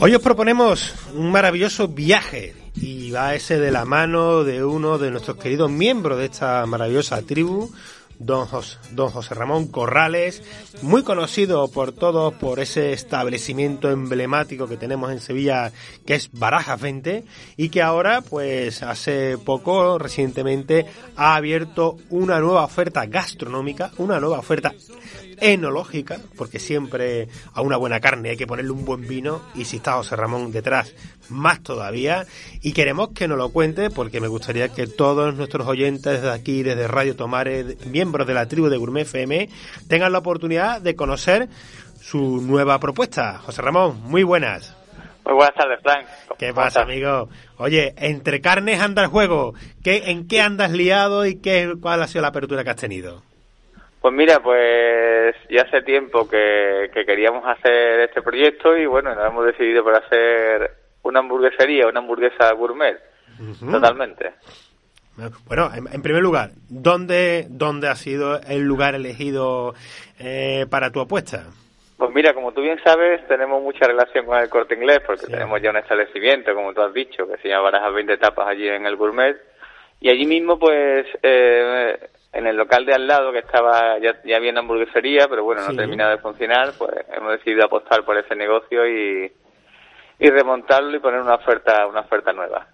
Hoy os proponemos un maravilloso viaje y va ese de la mano de uno de nuestros queridos miembros de esta maravillosa tribu, don José, don José Ramón Corrales, muy conocido por todos por ese establecimiento emblemático que tenemos en Sevilla que es Baraja 20 y que ahora pues hace poco recientemente ha abierto una nueva oferta gastronómica, una nueva oferta enológica, porque siempre a una buena carne hay que ponerle un buen vino y si está José Ramón detrás, más todavía. Y queremos que nos lo cuente porque me gustaría que todos nuestros oyentes desde aquí, desde Radio Tomare, miembros de la tribu de Gourmet FM, tengan la oportunidad de conocer su nueva propuesta. José Ramón, muy buenas. Muy buenas tardes, Frank. ¿Qué pasa, amigo? Oye, entre carnes anda el juego. ¿Qué, ¿En qué andas liado y qué, cuál ha sido la apertura que has tenido? Pues mira, pues ya hace tiempo que, queríamos hacer este proyecto y bueno, nos hemos decidido por hacer una hamburguesería, una hamburguesa gourmet, totalmente. Bueno, en, primer lugar, ¿dónde, ¿dónde ha sido el lugar elegido eh, para tu apuesta? Pues mira, como tú bien sabes, tenemos mucha relación con el corte inglés porque tenemos ya un establecimiento, como tú has dicho, que se llama Barajas 20 Etapas allí en el Gourmet. Y allí mismo, pues, eh, en el local de al lado que estaba ya, ya había una hamburguesería pero bueno no terminaba de funcionar pues hemos decidido apostar por ese negocio y, y remontarlo y poner una oferta una oferta nueva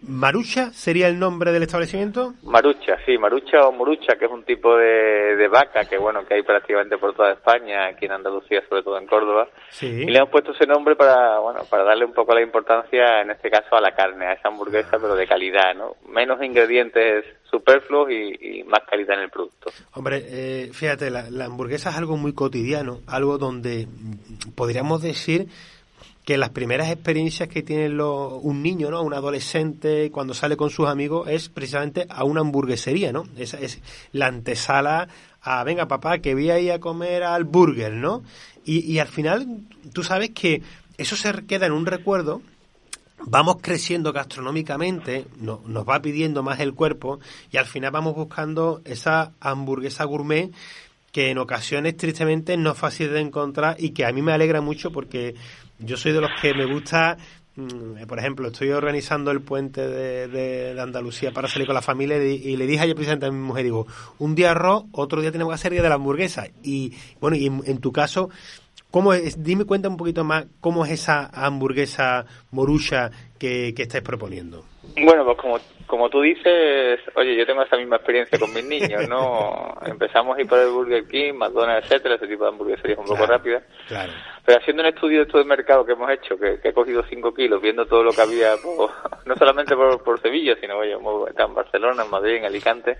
¿Marucha sería el nombre del establecimiento? Marucha, sí, Marucha o Murucha, que es un tipo de, de, vaca que bueno que hay prácticamente por toda España, aquí en Andalucía, sobre todo en Córdoba. Y le hemos puesto ese nombre para bueno para darle un poco la importancia, en este caso, a la carne, a esa hamburguesa, pero de calidad, ¿no? Menos ingredientes superfluos y, más calidad en el producto. Hombre, eh, fíjate, la, la hamburguesa es algo muy cotidiano, algo donde podríamos decir que las primeras experiencias que tiene un niño, ¿no? Un adolescente cuando sale con sus amigos es precisamente a una hamburguesería, ¿no? Es, es la antesala a, venga papá, que voy a ir a comer al burger, ¿no? Y, al final tú sabes que eso se queda en un recuerdo vamos creciendo gastronómicamente, nos va pidiendo más el cuerpo y al final vamos buscando esa hamburguesa gourmet que en ocasiones tristemente no es fácil de encontrar y que a mí me alegra mucho porque yo soy de los que me gusta mm, por ejemplo, estoy organizando el puente de, de, Andalucía para salir con la familia y, le dije ayer precisamente a mi mujer, digo, un día arroz, otro día tenemos que hacer de la hamburguesa. Y bueno, y en, tu caso, ¿cómo es? Dime cuenta un poquito más cómo es esa hamburguesa morucha que, que estáis proponiendo. Bueno, pues como, como tú dices, oye, yo tengo esa misma experiencia con mis niños, ¿no? Empezamos a ir por el Burger King, McDonald's, etcétera, ese tipo de hamburgueserías un poco rápidas. Claro. Pero haciendo un estudio de todo el mercado que hemos hecho, que, he cogido 5 kilos, viendo todo lo que había, no solamente por, por Sevilla, sino, oye, en Barcelona, en Madrid, en Alicante,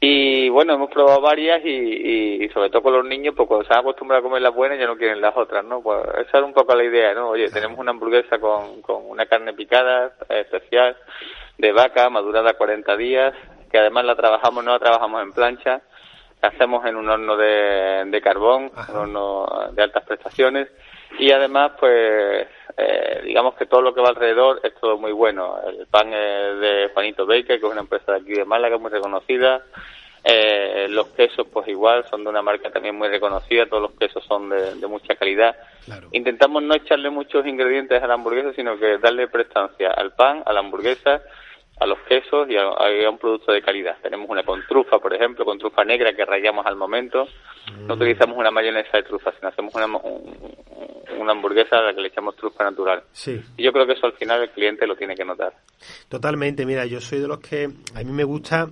y bueno, hemos probado varias y, y, sobre todo con los niños, pues cuando se han acostumbrado a comer las buenas ya no quieren las otras, ¿no? Pues esa es un poco la idea, ¿no? Oye, tenemos una hamburguesa con, con una carne picada especial de vaca, madurada 40 días, que además la trabajamos, no la trabajamos en plancha, la hacemos en un horno de, de carbón, un horno de altas prestaciones y además pues eh, digamos que todo lo que va alrededor es todo muy bueno. El pan es de Juanito Baker, que es una empresa de aquí de Málaga muy reconocida. Eh, los quesos, pues igual, son de una marca también muy reconocida, todos los quesos son de, mucha calidad. Intentamos no echarle muchos ingredientes a la hamburguesa, sino que darle prestancia al pan, a la hamburguesa a los quesos y a, un producto de calidad. Tenemos una con trufa, por ejemplo, con trufa negra que rayamos al momento. No mm. utilizamos una mayonesa de trufa, sino hacemos una, una hamburguesa a la que le echamos trufa natural. Sí. Y yo creo que eso al final el cliente lo tiene que notar. Totalmente, mira, yo soy de los que a mí me gusta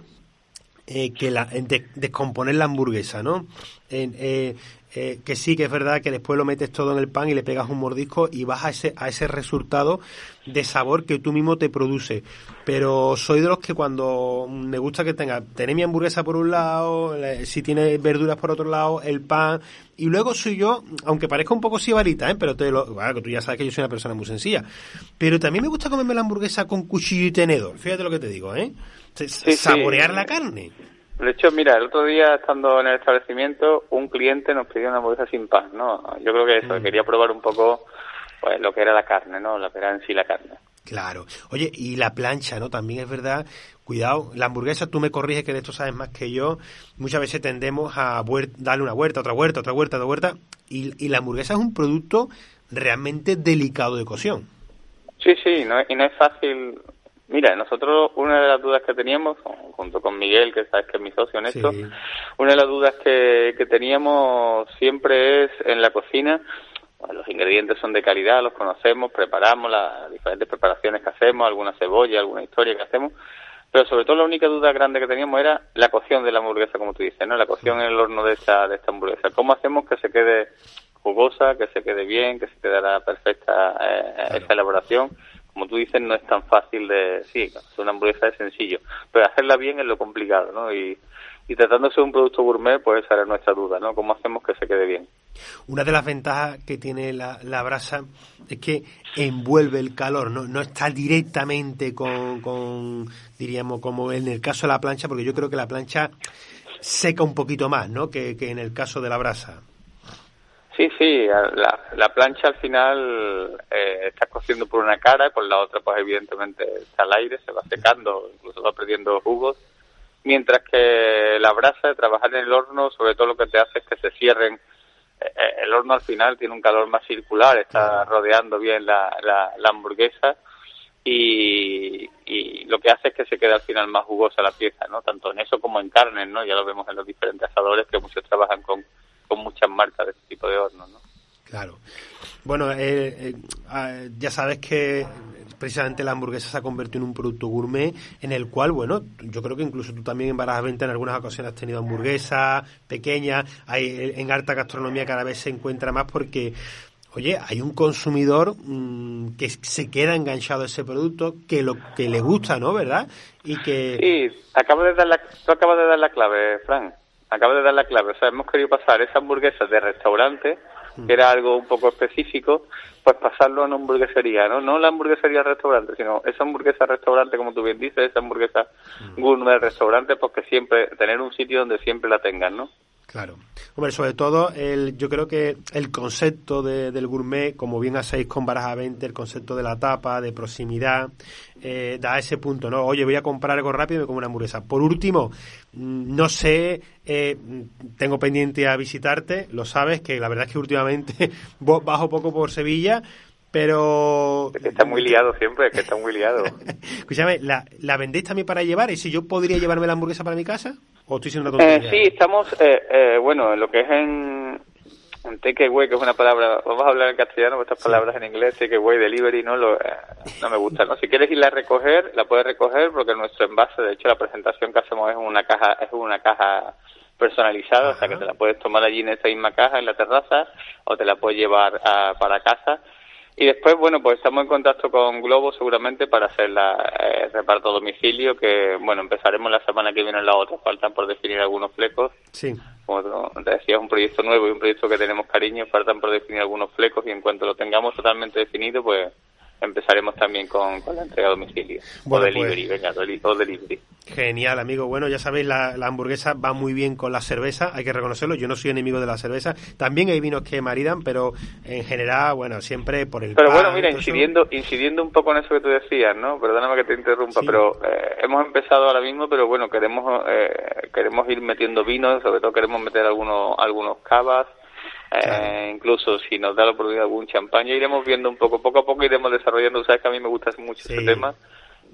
eh, que la, descomponer la hamburguesa, ¿no? Eh, eh, que sí, que es verdad que después lo metes todo en el pan y le pegas un mordisco y vas a ese, a ese resultado de sabor que tú mismo te produce. Pero soy de los que cuando me gusta que tenga, tener mi hamburguesa por un lado, si tiene verduras por otro lado, el pan, y luego soy yo, aunque parezca un poco sibarita, ¿eh? pero te lo, bueno, que tú ya sabes que yo soy una persona muy sencilla, pero también me gusta comerme la hamburguesa con cuchillo y tenedor, fíjate lo que te digo, ¿eh? Saborear la carne. De hecho, mira, el otro día estando en el establecimiento, un cliente nos pidió una hamburguesa sin pan, ¿no? Yo creo que eso, mm. quería probar un poco pues lo que era la carne, ¿no? Lo que era en sí la carne. Claro. Oye, y la plancha, ¿no? También es verdad, cuidado, la hamburguesa, tú me corriges que de esto sabes más que yo, muchas veces tendemos a darle una huerta, otra huerta, otra huerta, otra huerta, y, y la hamburguesa es un producto realmente delicado de cocción. Sí, sí, no, y no es fácil. Mira, nosotros una de las dudas que teníamos, junto con Miguel, que sabes que es mi socio en esto, una de las dudas que, que teníamos siempre es en la cocina, los ingredientes son de calidad, los conocemos, preparamos las diferentes preparaciones que hacemos, alguna cebolla, alguna historia que hacemos, pero sobre todo la única duda grande que teníamos era la cocción de la hamburguesa, como tú dices, ¿no? La cocción en el horno de esta, de esta hamburguesa. ¿Cómo hacemos que se quede jugosa, que se quede bien, que se quede la perfecta eh, esa elaboración? Como tú dices, no es tan fácil de... Sí, hacer una hamburguesa es sencillo, pero hacerla bien es lo complicado, ¿no? Y, y tratándose de un producto gourmet, pues esa era nuestra duda, ¿no? ¿Cómo hacemos que se quede bien? Una de las ventajas que tiene la, brasa es que envuelve el calor, no, no está directamente con, con, diríamos, como en el caso de la plancha, porque yo creo que la plancha seca un poquito más, ¿no? Que, en el caso de la brasa. Sí, sí, la, la plancha al final eh, está cociendo por una cara y por la otra, pues evidentemente está al aire, se va secando, incluso va perdiendo jugos. Mientras que la brasa de trabajar en el horno sobre todo lo que te hace es que se cierren. Eh, eh, el horno al final tiene un calor más circular está rodeando bien la, la, hamburguesa y, y, lo que hace es que se quede al final más jugosa la pieza no tanto en eso como en carne no ya lo vemos en los diferentes asadores que muchos trabajan con, con muchas marcas de este tipo de horno no claro bueno eh, ah, ya sabes que precisamente la hamburguesa se ha convertido en un producto gourmet en el cual, bueno, yo creo que incluso tú también en Barajas en algunas ocasiones has tenido hamburguesas pequeñas, hay, en alta gastronomía cada vez se encuentra más porque oye, hay un consumidor mm, que se queda enganchado a ese producto, que lo que le gusta, ¿no? ¿Verdad? Y que... Sí, acabo de dar la, tú acabas de dar la clave, Frank. Acabas de dar la clave. O sea, hemos querido pasar esa hamburguesa de restaurante que era algo un poco específico, pues pasarlo a una hamburguesería, ¿no? No la hamburguesería restaurante, sino esa hamburguesa restaurante, como tú bien dices, esa hamburguesa gourmet restaurante, porque siempre, tener un sitio donde siempre la tengan, ¿no? Claro. Hombre, sobre todo, el, yo creo que el concepto de, del gourmet, como bien hacéis con Baraja 20, el concepto de la tapa, de proximidad, eh, da ese punto, ¿no? Oye, voy a comprar algo rápido y me como una hamburguesa. Por último, mm, no sé, eh, tengo pendiente a visitarte, lo sabes, que la verdad es que últimamente bajo poco por Sevilla, pero... Es que está muy liado siempre, es que está muy liado. Escúchame, ¿la, ¿la vendéis también para llevar? ¿Y si yo podría llevarme la hamburguesa para mi casa? ¿O estoy siendo una tontería? Eh, sí, estamos, eh, eh, bueno, en lo que es en, en takeaway, que es una palabra, vamos a hablar en castellano, estas palabras en inglés, takeaway, delivery, no lo, eh, no me gusta, ¿no? Si quieres irla a recoger, la puedes recoger porque nuestro envase, de hecho, la presentación que hacemos es una caja, es una caja personalizada, o sea que te la puedes tomar allí en esa misma caja, en la terraza, o te la puedes llevar a, para casa y después, bueno, pues estamos en contacto con Globo seguramente para hacer la eh, reparto a domicilio, que, bueno, empezaremos la semana que viene en la otra. Faltan por definir algunos flecos. Sí. Como te decía, es un proyecto nuevo y un proyecto que tenemos cariño. Faltan por definir algunos flecos y en cuanto lo tengamos totalmente definido, pues empezaremos también con, la entrega a domicilio. o delivery, pues, venga, o delivery. Genial, amigo. Bueno, ya sabéis, la, hamburguesa va muy bien con la cerveza, hay que reconocerlo. Yo no soy enemigo de la cerveza. También hay vinos que maridan, pero en general, bueno, siempre por el. Pero bueno, mira, incidiendo, incidiendo un poco en eso que tú decías, ¿no? Perdóname que te interrumpa, pero eh, hemos empezado ahora mismo, pero bueno, queremos eh, queremos ir metiendo vinos, sobre todo queremos meter algunos algunos cavas. Eh, incluso si nos da la oportunidad algún champaña, iremos viendo un poco, poco a poco iremos desarrollando. Sabes que a mí me gusta mucho ese tema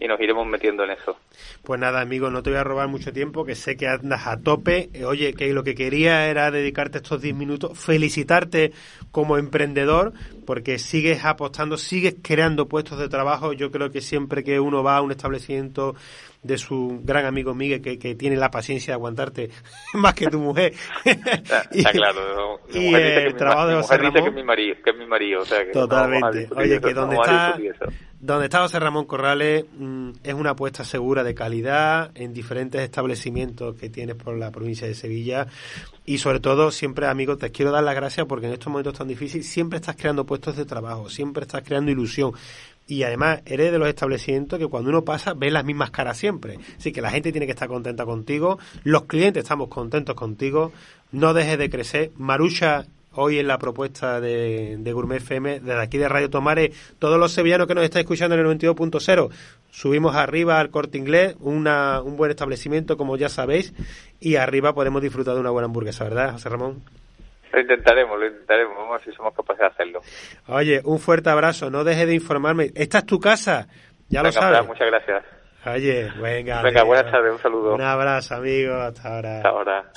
y nos iremos metiendo en eso. Pues nada, amigo, no te voy a robar mucho tiempo, que sé que andas a tope. Eh, oye, que lo que quería era dedicarte estos 10 minutos, felicitarte como emprendedor, porque sigues apostando, sigues creando puestos de trabajo. Yo creo que siempre que uno va a un establecimiento de su gran amigo Miguel, que, que tiene la paciencia de aguantarte más que tu mujer. Está, claro. y el trabajo de José Ramón. que es mi marido, que es mi marido. O sea, que Totalmente. Oye, que donde está, donde está José Ramón Corrales mm, es una apuesta segura de calidad en diferentes establecimientos que tienes por la provincia de Sevilla. Y sobre todo, siempre, amigo, te quiero dar las gracias porque en estos momentos tan difíciles siempre estás creando puestos de trabajo, siempre estás creando ilusión y además eres de los establecimientos que cuando uno pasa ve las mismas caras siempre. Así que la gente tiene que estar contenta contigo, los clientes estamos contentos contigo, no dejes de crecer. Marucha, hoy en la propuesta de, Gourmet FM, desde aquí de Radio Tomare, todos los sevillanos que nos están escuchando en el 92.0, subimos arriba al corte inglés, una, un buen establecimiento como ya sabéis, y arriba podemos disfrutar de una buena hamburguesa, ¿verdad, José Ramón? Lo intentaremos, lo intentaremos, vamos a ver si somos capaces de hacerlo. Oye, un fuerte abrazo, no dejes de informarme. ¿Esta es tu casa? Ya lo sabes. Muchas gracias. Oye, venga. Venga, buenas tardes, un saludo. Un abrazo, amigo, hasta ahora. Hasta ahora.